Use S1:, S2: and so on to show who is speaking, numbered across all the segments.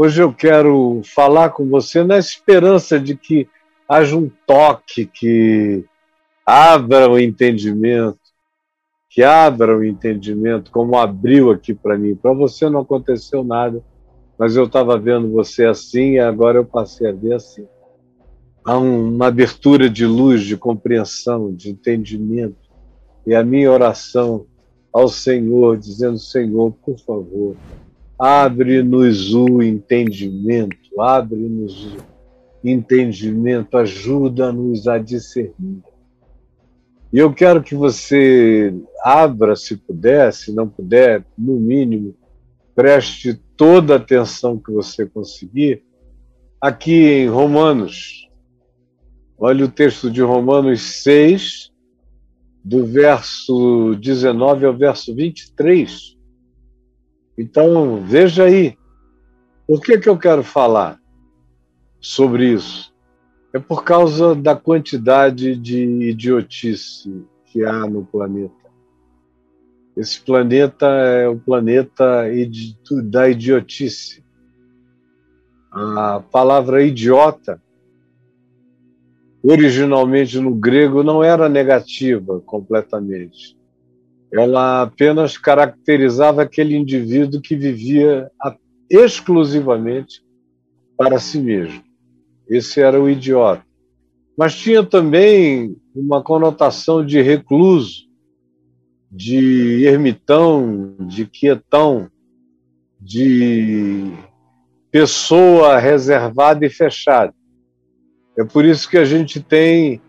S1: Hoje eu quero falar com você na esperança de que haja um toque que abra o entendimento, que abra o entendimento, como abriu aqui para mim. Para você não aconteceu nada, mas eu estava vendo você assim e agora eu passei a ver assim. Há uma abertura de luz, de compreensão, de entendimento. E a minha oração ao Senhor, dizendo: Senhor, por favor, Abre-nos o entendimento, abre-nos o entendimento, ajuda-nos a discernir. E eu quero que você abra, se puder, se não puder, no mínimo, preste toda a atenção que você conseguir, aqui em Romanos. Olha o texto de Romanos 6, do verso 19 ao verso 23. Então, veja aí. Por que, que eu quero falar sobre isso? É por causa da quantidade de idiotice que há no planeta. Esse planeta é o planeta da idiotice. A palavra idiota, originalmente no grego, não era negativa completamente ela apenas caracterizava aquele indivíduo que vivia exclusivamente para si mesmo. Esse era o idiota. Mas tinha também uma conotação de recluso, de ermitão, de quietão, de pessoa reservada e fechada. É por isso que a gente tem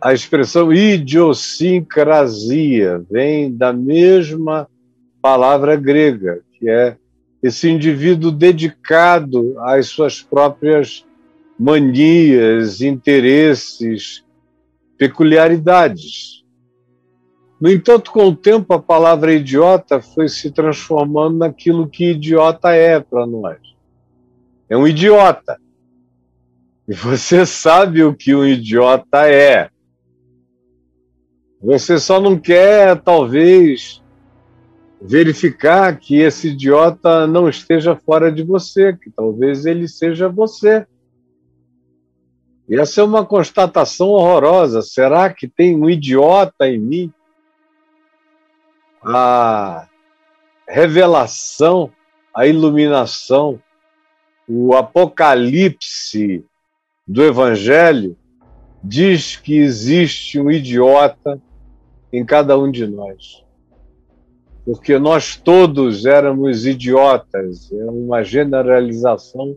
S1: a expressão idiosincrasia vem da mesma palavra grega, que é esse indivíduo dedicado às suas próprias manias, interesses, peculiaridades. No entanto, com o tempo, a palavra idiota foi se transformando naquilo que idiota é para nós. É um idiota. E você sabe o que um idiota é. Você só não quer, talvez, verificar que esse idiota não esteja fora de você, que talvez ele seja você. E essa é uma constatação horrorosa. Será que tem um idiota em mim? A revelação, a iluminação, o apocalipse do Evangelho diz que existe um idiota em cada um de nós. Porque nós todos éramos idiotas, é uma generalização,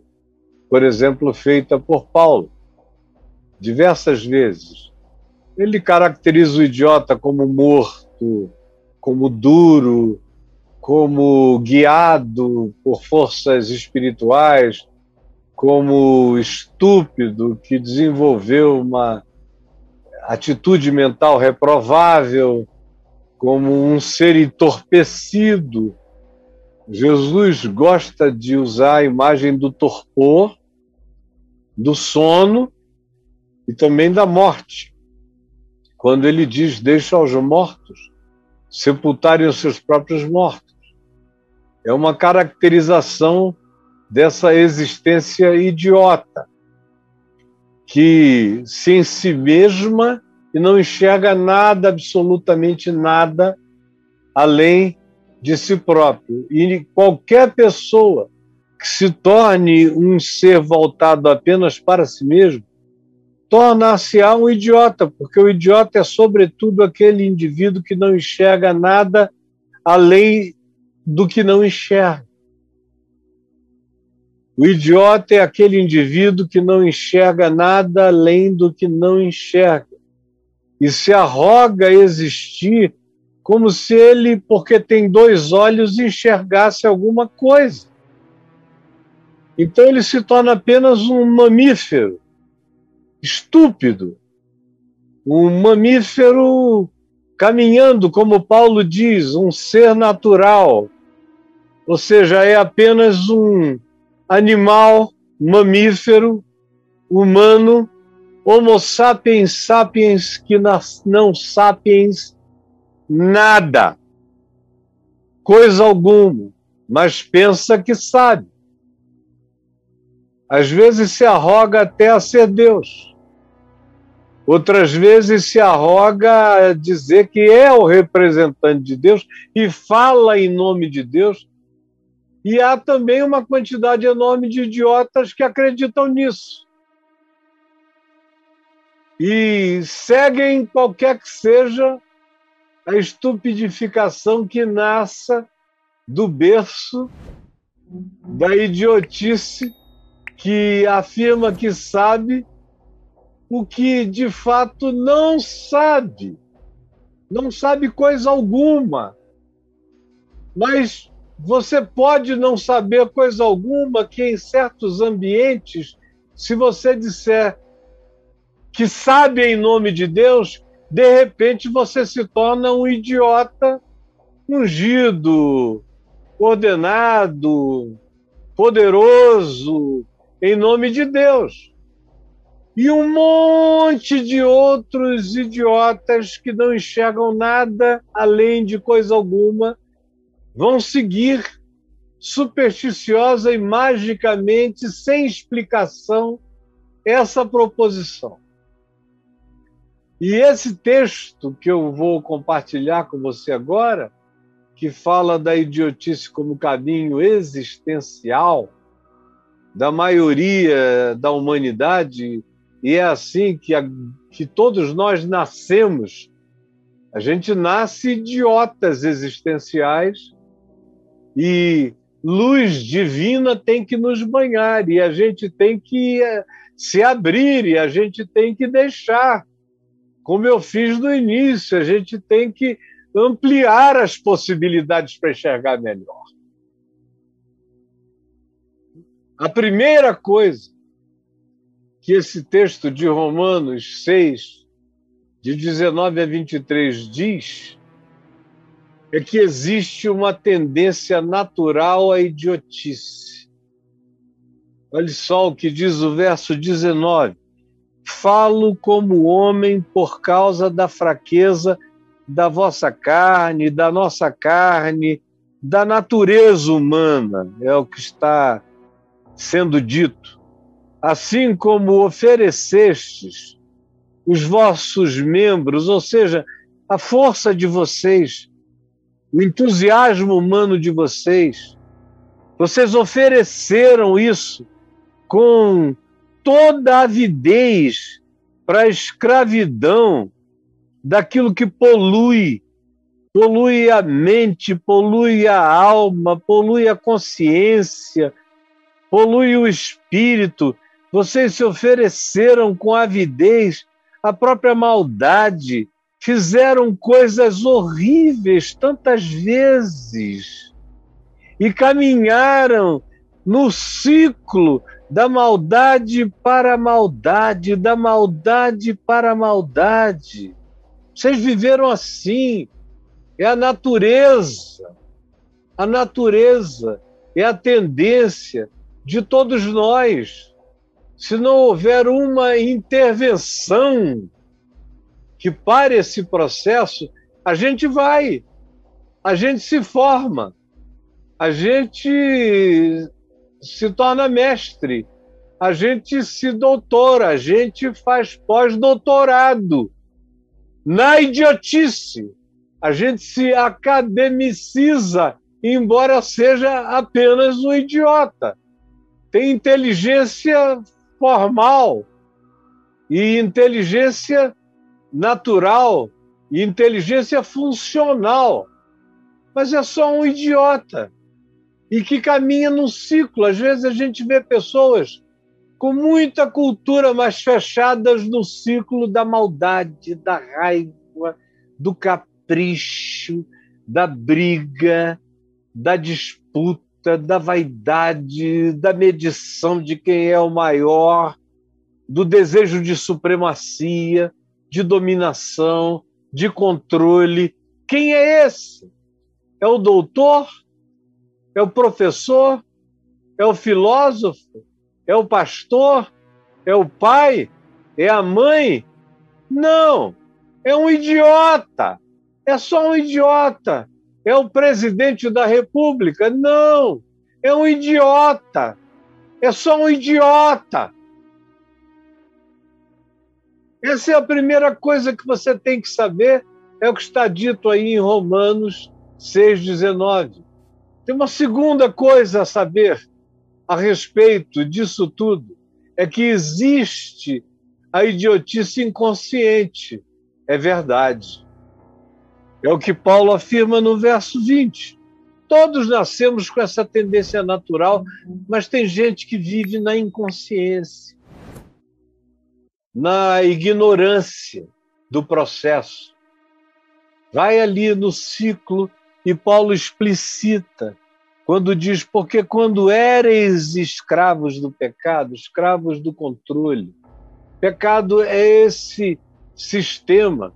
S1: por exemplo, feita por Paulo, diversas vezes. Ele caracteriza o idiota como morto, como duro, como guiado por forças espirituais, como estúpido que desenvolveu uma atitude mental reprovável, como um ser entorpecido. Jesus gosta de usar a imagem do torpor, do sono e também da morte. Quando ele diz: Deixa aos mortos sepultarem os seus próprios mortos. É uma caracterização dessa existência idiota que se em si mesma e não enxerga nada, absolutamente nada, além de si próprio. E qualquer pessoa que se torne um ser voltado apenas para si mesmo, torna-se-á um idiota, porque o idiota é, sobretudo, aquele indivíduo que não enxerga nada além do que não enxerga. O idiota é aquele indivíduo que não enxerga nada além do que não enxerga e se arroga a existir como se ele, porque tem dois olhos, enxergasse alguma coisa. Então ele se torna apenas um mamífero estúpido, um mamífero caminhando, como Paulo diz, um ser natural, ou seja, é apenas um animal, mamífero, humano, Homo sapiens sapiens que não sapiens nada, coisa alguma, mas pensa que sabe. Às vezes se arroga até a ser Deus. Outras vezes se arroga a dizer que é o representante de Deus e fala em nome de Deus. E há também uma quantidade enorme de idiotas que acreditam nisso. E seguem qualquer que seja a estupidificação que nasça do berço da idiotice que afirma que sabe o que de fato não sabe. Não sabe coisa alguma. Mas você pode não saber coisa alguma que em certos ambientes, se você disser que sabe em nome de Deus, de repente você se torna um idiota ungido, ordenado, poderoso, em nome de Deus. E um monte de outros idiotas que não enxergam nada além de coisa alguma vão seguir supersticiosa e magicamente, sem explicação, essa proposição. E esse texto que eu vou compartilhar com você agora, que fala da idiotice como caminho existencial da maioria da humanidade, e é assim que, a, que todos nós nascemos. A gente nasce idiotas existenciais e luz divina tem que nos banhar e a gente tem que eh, se abrir e a gente tem que deixar como eu fiz no início, a gente tem que ampliar as possibilidades para enxergar melhor. A primeira coisa que esse texto de Romanos 6, de 19 a 23, diz é que existe uma tendência natural à idiotice. Olha só o que diz o verso 19 falo como homem por causa da fraqueza da vossa carne, da nossa carne, da natureza humana, é o que está sendo dito. Assim como oferecestes os vossos membros, ou seja, a força de vocês, o entusiasmo humano de vocês, vocês ofereceram isso com toda a avidez para a escravidão daquilo que polui, polui a mente, polui a alma, polui a consciência, polui o espírito. Vocês se ofereceram com avidez à própria maldade, fizeram coisas horríveis tantas vezes e caminharam no ciclo da maldade para a maldade, da maldade para a maldade. Vocês viveram assim. É a natureza. A natureza é a tendência de todos nós. Se não houver uma intervenção que pare esse processo, a gente vai, a gente se forma, a gente se torna mestre, a gente se doutora, a gente faz pós-doutorado na idiotice. A gente se academiciza, embora seja apenas um idiota. Tem inteligência formal e inteligência natural e inteligência funcional. Mas é só um idiota e que caminha num ciclo. Às vezes a gente vê pessoas com muita cultura, mas fechadas no ciclo da maldade, da raiva, do capricho, da briga, da disputa, da vaidade, da medição de quem é o maior, do desejo de supremacia, de dominação, de controle. Quem é esse? É o doutor? É o professor? É o filósofo? É o pastor? É o pai? É a mãe? Não! É um idiota! É só um idiota! É o presidente da República? Não! É um idiota! é só um idiota. Essa é a primeira coisa que você tem que saber, é o que está dito aí em Romanos 6,19. Tem uma segunda coisa a saber a respeito disso tudo: é que existe a idiotice inconsciente. É verdade. É o que Paulo afirma no verso 20. Todos nascemos com essa tendência natural, mas tem gente que vive na inconsciência, na ignorância do processo. Vai ali no ciclo e Paulo explicita quando diz: Porque quando éreis escravos do pecado, escravos do controle, pecado é esse sistema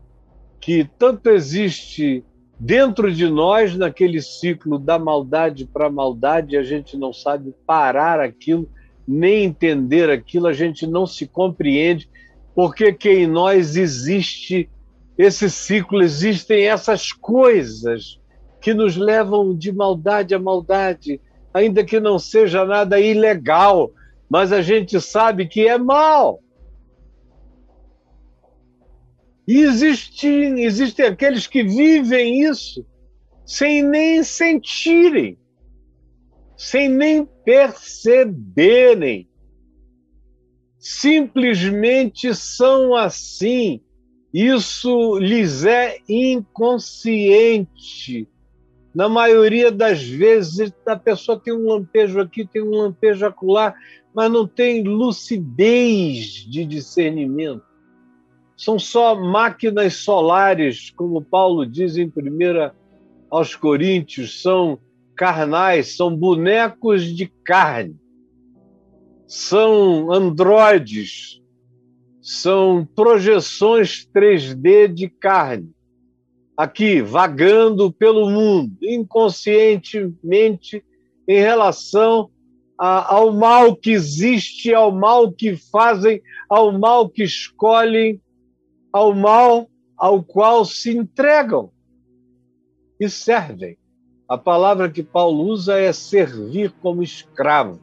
S1: que tanto existe dentro de nós, naquele ciclo da maldade para maldade, a gente não sabe parar aquilo, nem entender aquilo, a gente não se compreende, porque que em nós existe esse ciclo, existem essas coisas que nos levam de maldade a maldade, ainda que não seja nada ilegal, mas a gente sabe que é mal. E existem, existem aqueles que vivem isso sem nem sentirem, sem nem perceberem. Simplesmente são assim. Isso lhes é inconsciente. Na maioria das vezes, a pessoa tem um lampejo aqui, tem um lampejo acolá, mas não tem lucidez de discernimento são só máquinas solares, como Paulo diz em 1 aos Coríntios, são carnais, são bonecos de carne, são androides, são projeções 3D de carne, aqui vagando pelo mundo, inconscientemente, em relação a, ao mal que existe, ao mal que fazem, ao mal que escolhem, ao mal ao qual se entregam e servem. A palavra que Paulo usa é servir como escravo.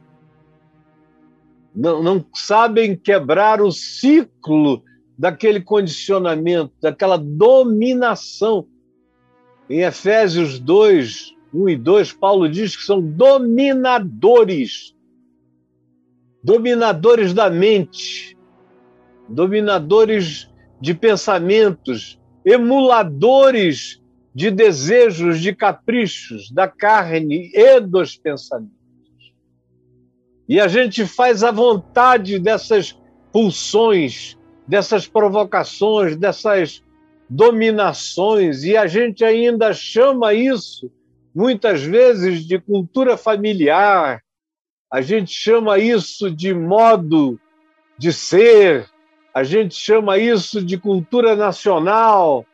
S1: Não, não sabem quebrar o ciclo daquele condicionamento, daquela dominação. Em Efésios 2, 1 e 2, Paulo diz que são dominadores. Dominadores da mente, dominadores de pensamentos, emuladores de desejos, de caprichos da carne e dos pensamentos. E a gente faz a vontade dessas pulsões, dessas provocações, dessas dominações, e a gente ainda chama isso, muitas vezes, de cultura familiar, a gente chama isso de modo de ser, a gente chama isso de cultura nacional,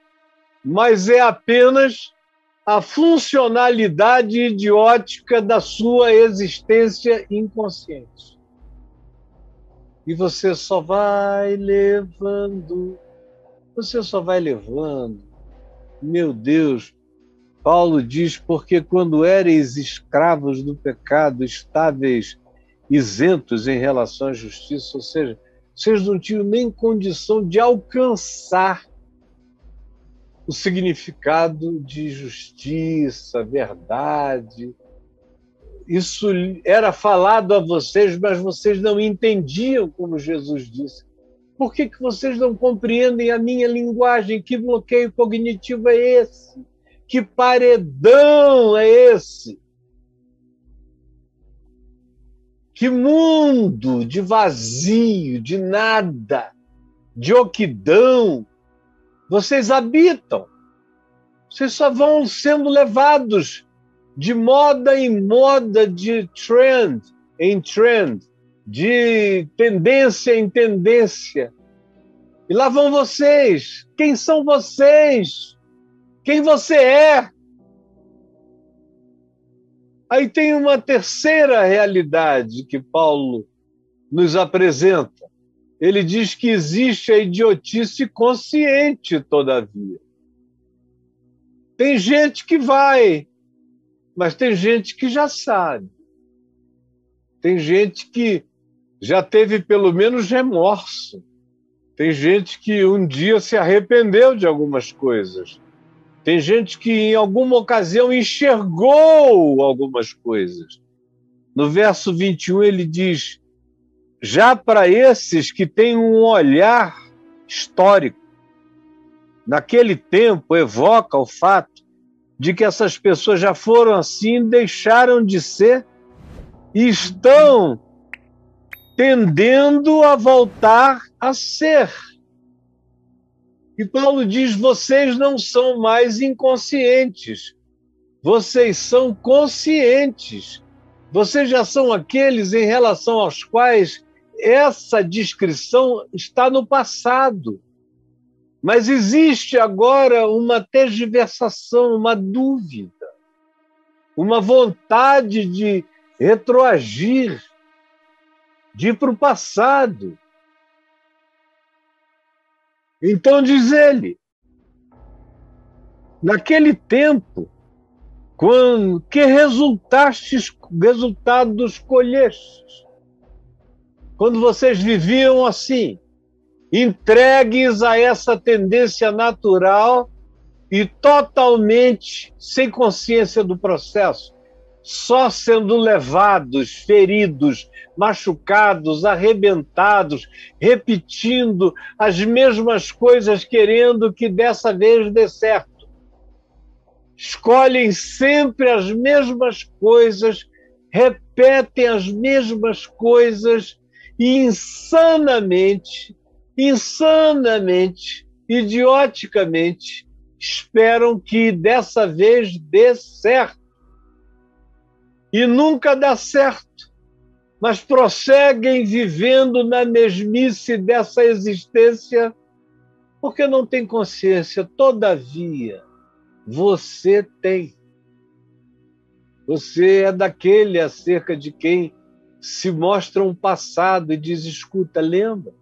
S1: mas é apenas a funcionalidade idiótica da sua existência inconsciente. E você só vai levando, você só vai levando. Meu Deus, Paulo diz: porque quando éreis escravos do pecado, estáveis, isentos em relação à justiça, ou seja, vocês não tinham nem condição de alcançar o significado de justiça, verdade. Isso era falado a vocês, mas vocês não entendiam, como Jesus disse. Por que, que vocês não compreendem a minha linguagem? Que bloqueio cognitivo é esse? Que paredão é esse? Que mundo de vazio, de nada, de oquidão vocês habitam. Vocês só vão sendo levados de moda em moda, de trend em trend, de tendência em tendência. E lá vão vocês. Quem são vocês? Quem você é? Aí tem uma terceira realidade que Paulo nos apresenta. Ele diz que existe a idiotice consciente, todavia. Tem gente que vai, mas tem gente que já sabe. Tem gente que já teve pelo menos remorso. Tem gente que um dia se arrependeu de algumas coisas. Tem gente que em alguma ocasião enxergou algumas coisas. No verso 21 ele diz: já para esses que têm um olhar histórico, naquele tempo evoca o fato de que essas pessoas já foram assim, deixaram de ser e estão tendendo a voltar a ser. E Paulo diz: vocês não são mais inconscientes, vocês são conscientes. Vocês já são aqueles em relação aos quais essa descrição está no passado. Mas existe agora uma tergiversação, uma dúvida, uma vontade de retroagir, de ir para o passado. Então diz ele, naquele tempo, quando que resultastes, resultados colhestes? Quando vocês viviam assim, entregues a essa tendência natural e totalmente sem consciência do processo, só sendo levados, feridos, machucados, arrebentados, repetindo as mesmas coisas, querendo que dessa vez dê certo. Escolhem sempre as mesmas coisas, repetem as mesmas coisas insanamente, insanamente, idioticamente, esperam que dessa vez dê certo e nunca dá certo, mas prosseguem vivendo na mesmice dessa existência porque não tem consciência. Todavia, você tem. Você é daquele acerca de quem se mostra um passado e diz: escuta, lembra?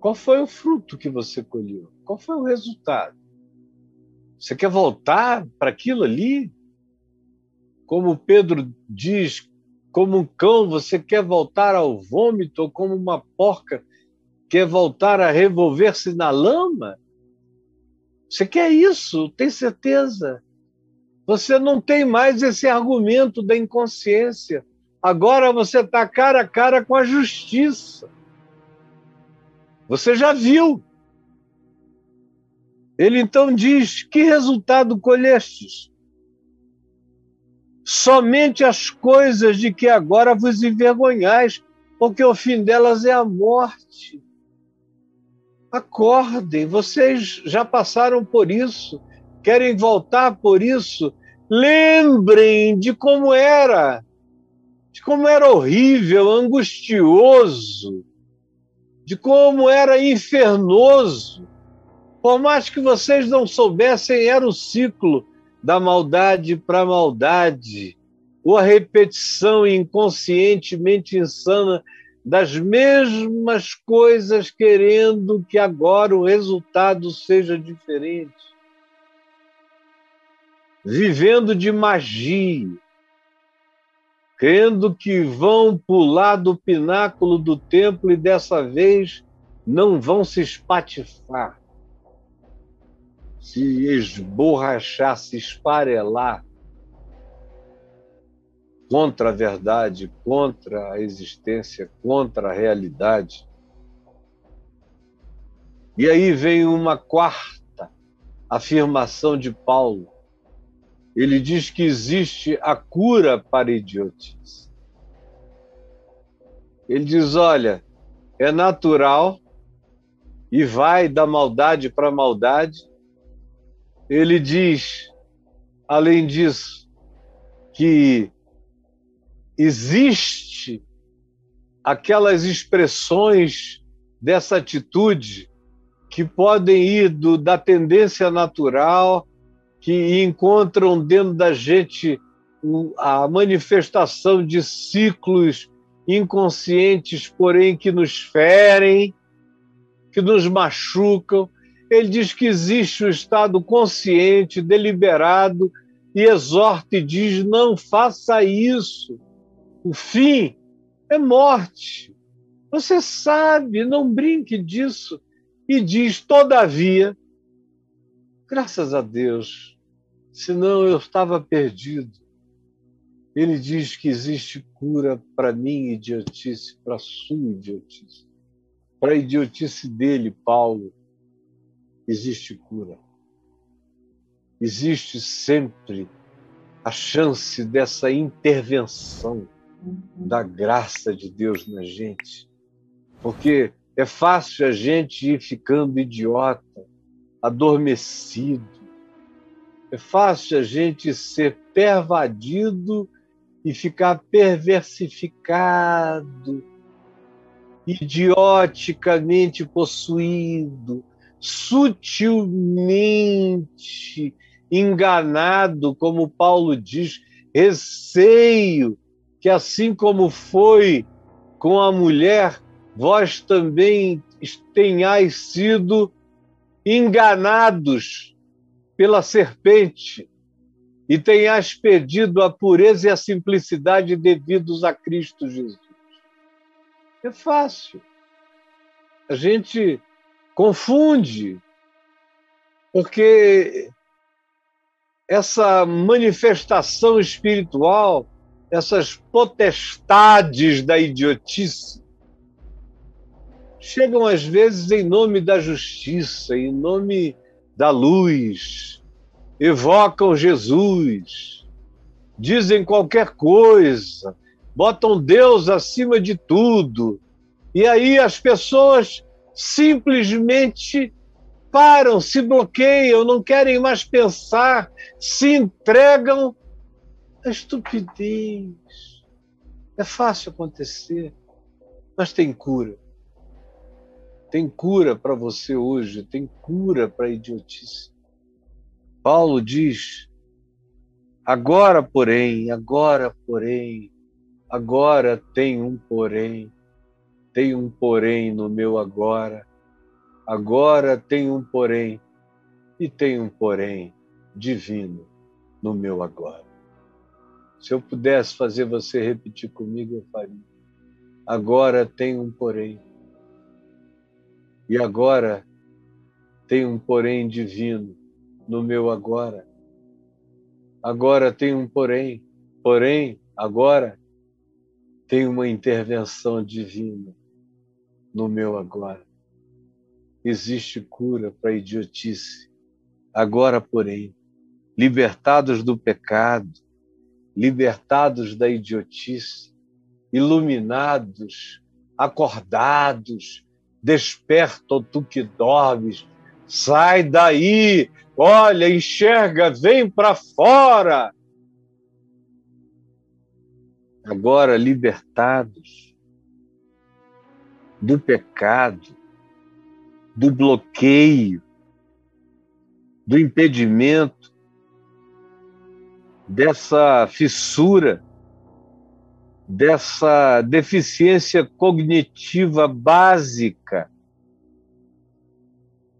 S1: Qual foi o fruto que você colheu? Qual foi o resultado? Você quer voltar para aquilo ali? como Pedro diz, como um cão, você quer voltar ao vômito, ou como uma porca quer voltar a revolver-se na lama? Você quer isso, tem certeza? Você não tem mais esse argumento da inconsciência. Agora você está cara a cara com a justiça. Você já viu. Ele então diz: Que resultado colhestes? somente as coisas de que agora vos envergonhais, porque o fim delas é a morte. Acordem, vocês já passaram por isso, querem voltar por isso. Lembrem de como era, de como era horrível, angustioso, de como era infernoso. Por mais que vocês não soubessem, era o ciclo da maldade para maldade, ou a repetição inconscientemente insana das mesmas coisas, querendo que agora o resultado seja diferente. Vivendo de magia, crendo que vão pular do pináculo do templo e dessa vez não vão se espatifar se esborrachar, se esfarelar contra a verdade, contra a existência, contra a realidade. E aí vem uma quarta afirmação de Paulo. Ele diz que existe a cura para idiotice. Ele diz: olha, é natural e vai da maldade para maldade, ele diz, além disso, que existe aquelas expressões dessa atitude que podem ir do, da tendência natural, que encontram dentro da gente a manifestação de ciclos inconscientes, porém que nos ferem, que nos machucam, ele diz que existe o estado consciente, deliberado, e exorta e diz: não faça isso. O fim é morte. Você sabe, não brinque disso. E diz, todavia, graças a Deus, senão eu estava perdido. Ele diz que existe cura para minha idiotice, para sua idiotice. Para a idiotice dele, Paulo, existe cura. Existe sempre a chance dessa intervenção da graça de Deus na gente. Porque é fácil a gente ir ficando idiota, adormecido. É fácil a gente ser pervadido e ficar perversificado, idioticamente possuído, sutilmente enganado, como Paulo diz, receio que assim como foi com a mulher, vós também tenhais sido enganados pela serpente e tenhas perdido a pureza e a simplicidade devidos a Cristo Jesus. É fácil. A gente confunde, porque essa manifestação espiritual, essas potestades da idiotice, chegam às vezes em nome da justiça, em nome da luz, evocam Jesus, dizem qualquer coisa, botam Deus acima de tudo. E aí as pessoas simplesmente param, se bloqueiam, não querem mais pensar, se entregam à estupidez. É fácil acontecer, mas tem cura. Tem cura para você hoje, tem cura para a idiotice. Paulo diz: agora, porém, agora, porém, agora tem um porém, tem um porém no meu agora Agora tem um porém, e tem um porém divino no meu agora. Se eu pudesse fazer você repetir comigo, eu faria. Agora tem um porém. E agora tem um porém divino no meu agora. Agora tem um porém, porém, agora tem uma intervenção divina no meu agora existe cura para a idiotice. Agora, porém, libertados do pecado, libertados da idiotice, iluminados, acordados, desperta, tu que dormes, sai daí, olha, enxerga, vem para fora. Agora libertados do pecado, do bloqueio, do impedimento, dessa fissura, dessa deficiência cognitiva básica.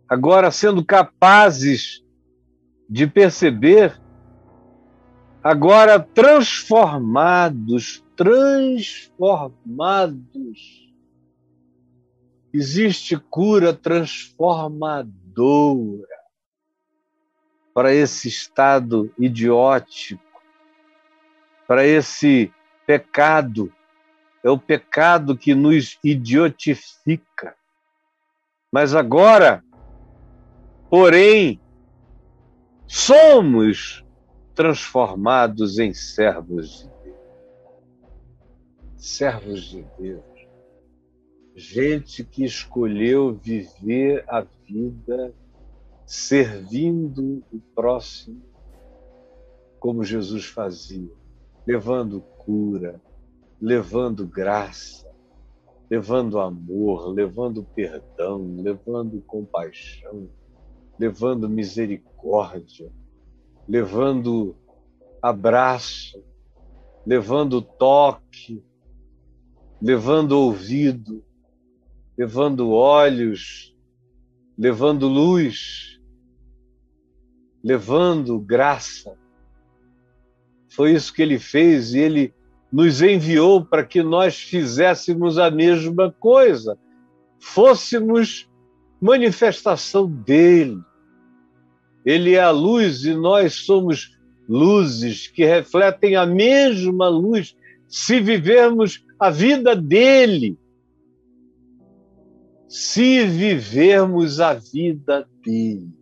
S1: Agora, sendo capazes de perceber, agora transformados, transformados Existe cura transformadora para esse estado idiótico, para esse pecado. É o pecado que nos idiotifica. Mas agora, porém, somos transformados em servos de Deus. Servos de Deus gente que escolheu viver a vida servindo o próximo como Jesus fazia, levando cura, levando graça, levando amor, levando perdão, levando compaixão, levando misericórdia, levando abraço, levando toque, levando ouvido, levando olhos, levando luz, levando graça. Foi isso que ele fez e ele nos enviou para que nós fizéssemos a mesma coisa, fôssemos manifestação dele. Ele é a luz e nós somos luzes que refletem a mesma luz se vivermos a vida dele. Se vivermos a vida dele.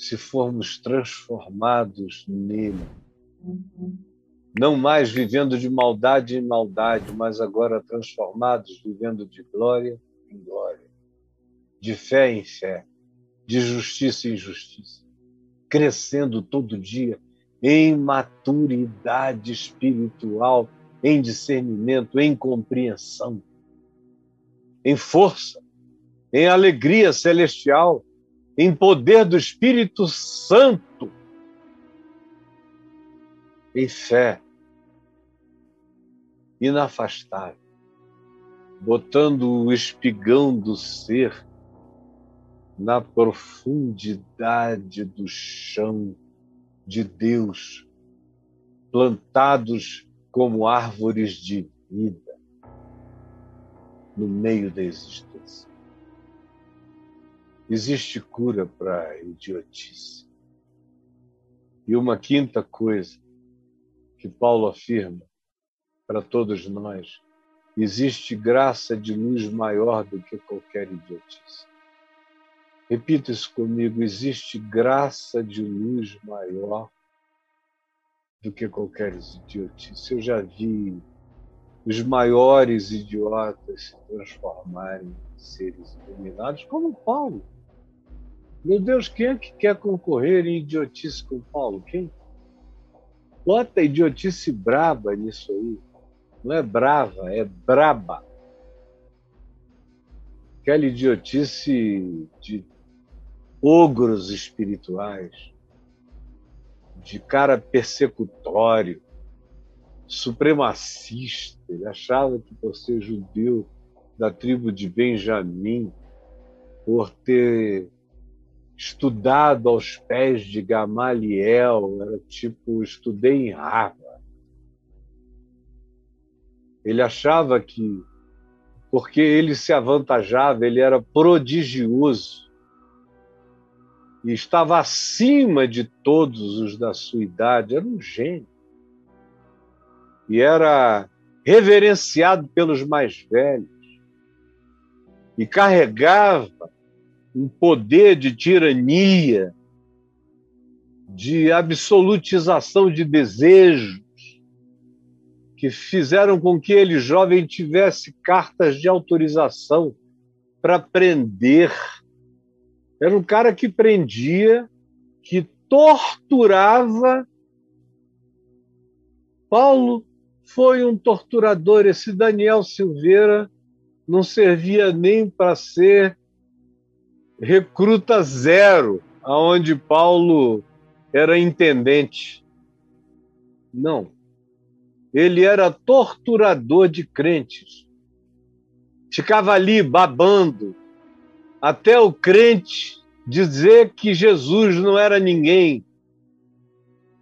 S1: Se formos transformados nele. Não mais vivendo de maldade em maldade, mas agora transformados, vivendo de glória em glória, de fé em fé, de justiça em justiça, crescendo todo dia em maturidade espiritual, em discernimento, em compreensão, em força, em alegria celestial, em poder do Espírito Santo, em fé inafastável, botando o espigão do ser na profundidade do chão de Deus, plantados como árvores de vida no meio da existência. Existe cura para idiotice. E uma quinta coisa que Paulo afirma para todos nós: existe graça de luz maior do que qualquer idiotice. Repita isso comigo: existe graça de luz maior do que qualquer idiotice. Eu já vi os maiores idiotas se transformarem em seres iluminados, como Paulo. Meu Deus, quem é que quer concorrer em idiotice com Paulo? Quem? Bota idiotice braba nisso aí. Não é brava, é braba. Aquela idiotice de ogros espirituais, de cara persecutório, supremacista. Ele achava que por ser judeu da tribo de Benjamim, por ter estudado aos pés de Gamaliel, era tipo, estudei em Harvard. Ele achava que, porque ele se avantajava, ele era prodigioso, e estava acima de todos os da sua idade, era um gênio. E era reverenciado pelos mais velhos. E carregava um poder de tirania, de absolutização de desejos, que fizeram com que ele, jovem, tivesse cartas de autorização para prender era um cara que prendia, que torturava. Paulo foi um torturador. Esse Daniel Silveira não servia nem para ser recruta zero, aonde Paulo era intendente. Não. Ele era torturador de crentes. Ficava ali babando, até o crente dizer que Jesus não era ninguém,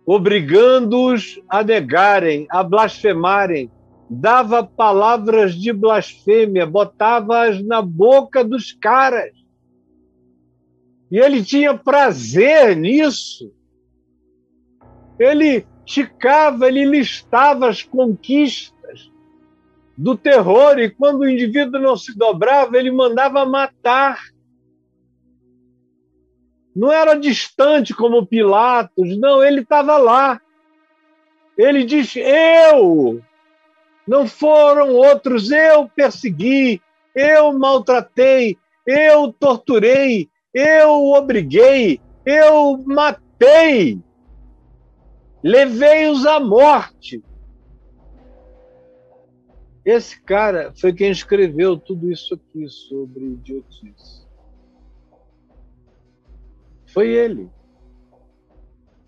S1: obrigando-os a negarem, a blasfemarem, dava palavras de blasfêmia, botava-as na boca dos caras. E ele tinha prazer nisso. Ele ticava, ele listava as conquistas do terror, e quando o indivíduo não se dobrava, ele mandava matar. Não era distante como Pilatos, não, ele estava lá. Ele diz: Eu, não foram outros, eu persegui, eu maltratei, eu torturei, eu obriguei, eu matei, levei-os à morte. Esse cara foi quem escreveu tudo isso aqui sobre idiotice. Foi ele.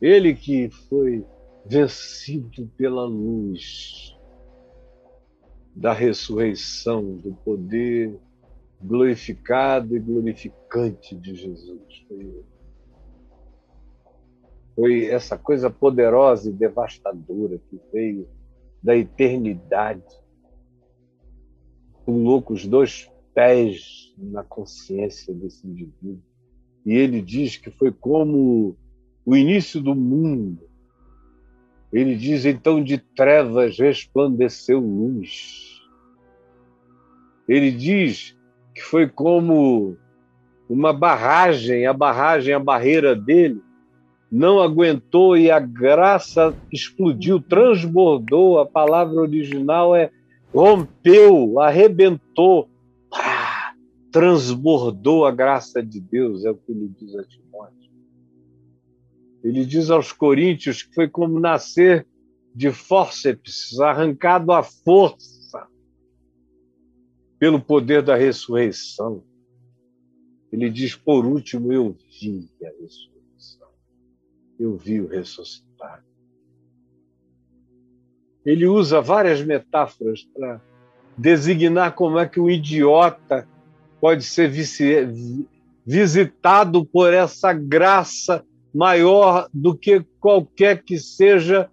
S1: Ele que foi vencido pela luz da ressurreição, do poder glorificado e glorificante de Jesus. Foi. Foi essa coisa poderosa e devastadora que veio da eternidade. Colocou os dois pés na consciência desse indivíduo. E ele diz que foi como o início do mundo. Ele diz então: de trevas resplandeceu luz. Ele diz que foi como uma barragem, a barragem, a barreira dele, não aguentou e a graça explodiu, transbordou. A palavra original é rompeu, arrebentou, ah, transbordou a graça de Deus, é o que ele diz a Timóteo. Ele diz aos Coríntios que foi como nascer de fórceps, arrancado à força pelo poder da ressurreição. Ele diz, por último, eu vi a ressurreição eu vi o ressuscitar. Ele usa várias metáforas para designar como é que o idiota pode ser visitado por essa graça maior do que qualquer que seja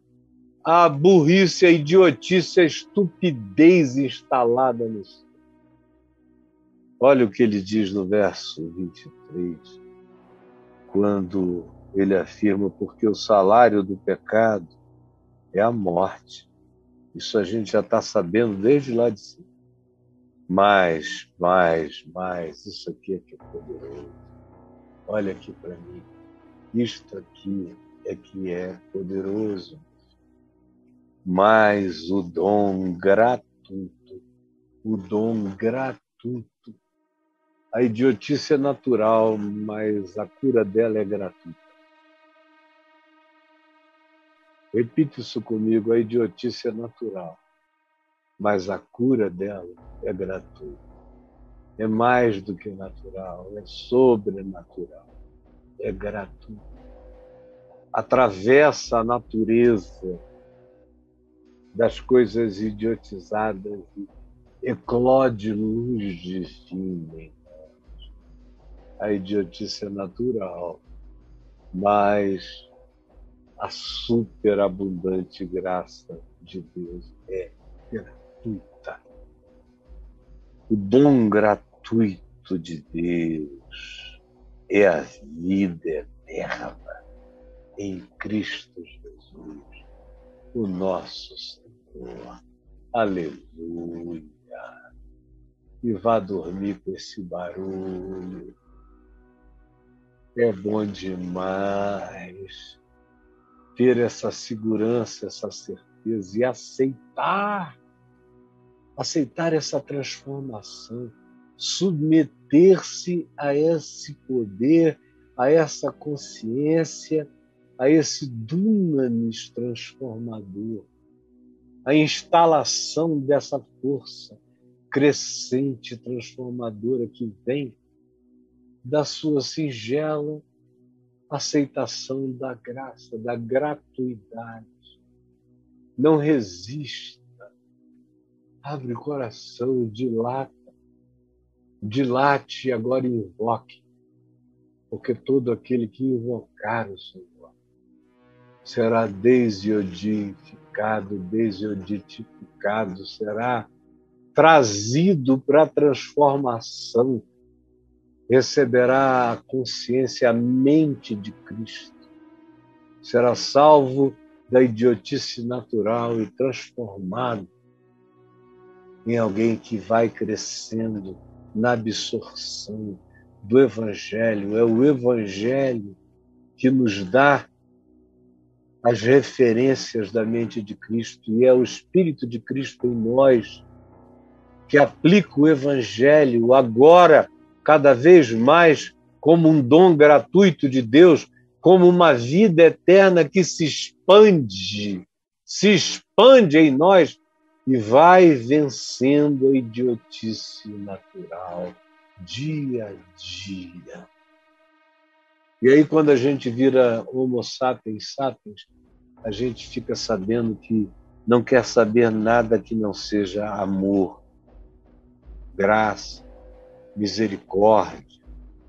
S1: a burrice, a idiotice, a estupidez instalada no ser. Olha o que ele diz no verso 23, quando ele afirma, porque o salário do pecado é a morte. Isso a gente já está sabendo desde lá de cima. Mas, mais, mais, isso aqui é que é poderoso. Olha aqui para mim. Isto aqui é que é poderoso. Mas o dom gratuito, o dom gratuito. A idiotice é natural, mas a cura dela é gratuita. Repita isso comigo: a idiotice é natural, mas a cura dela é gratuita. É mais do que natural, é sobrenatural, é gratuito. Atravessa a natureza das coisas idiotizadas e eclode luz divina. A idiotice é natural, mas a superabundante graça de Deus é gratuita. O dom gratuito de Deus é a vida eterna em Cristo Jesus, o nosso Senhor. Aleluia. E vá dormir com esse barulho. É bom demais. Ter essa segurança, essa certeza e aceitar, aceitar essa transformação, submeter-se a esse poder, a essa consciência, a esse dunamis transformador, a instalação dessa força crescente, transformadora que vem da sua singela aceitação da graça, da gratuidade. Não resista. Abre o coração, dilata. Dilate e agora invoque. Porque todo aquele que invocar o Senhor será desodificado, desoditificado, será trazido para a transformação receberá a consciência, a mente de Cristo. Será salvo da idiotice natural e transformado em alguém que vai crescendo na absorção do Evangelho. É o Evangelho que nos dá as referências da mente de Cristo e é o Espírito de Cristo em nós que aplica o Evangelho agora cada vez mais como um dom gratuito de Deus, como uma vida eterna que se expande, se expande em nós e vai vencendo a idiotice natural dia a dia. E aí, quando a gente vira Homo sapiens sapiens, a gente fica sabendo que não quer saber nada que não seja amor, graça, misericórdia,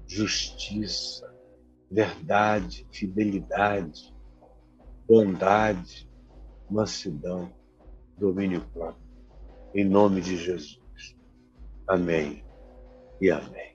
S1: justiça, verdade, fidelidade, bondade, mansidão, domínio próprio. Em nome de Jesus. Amém e amém.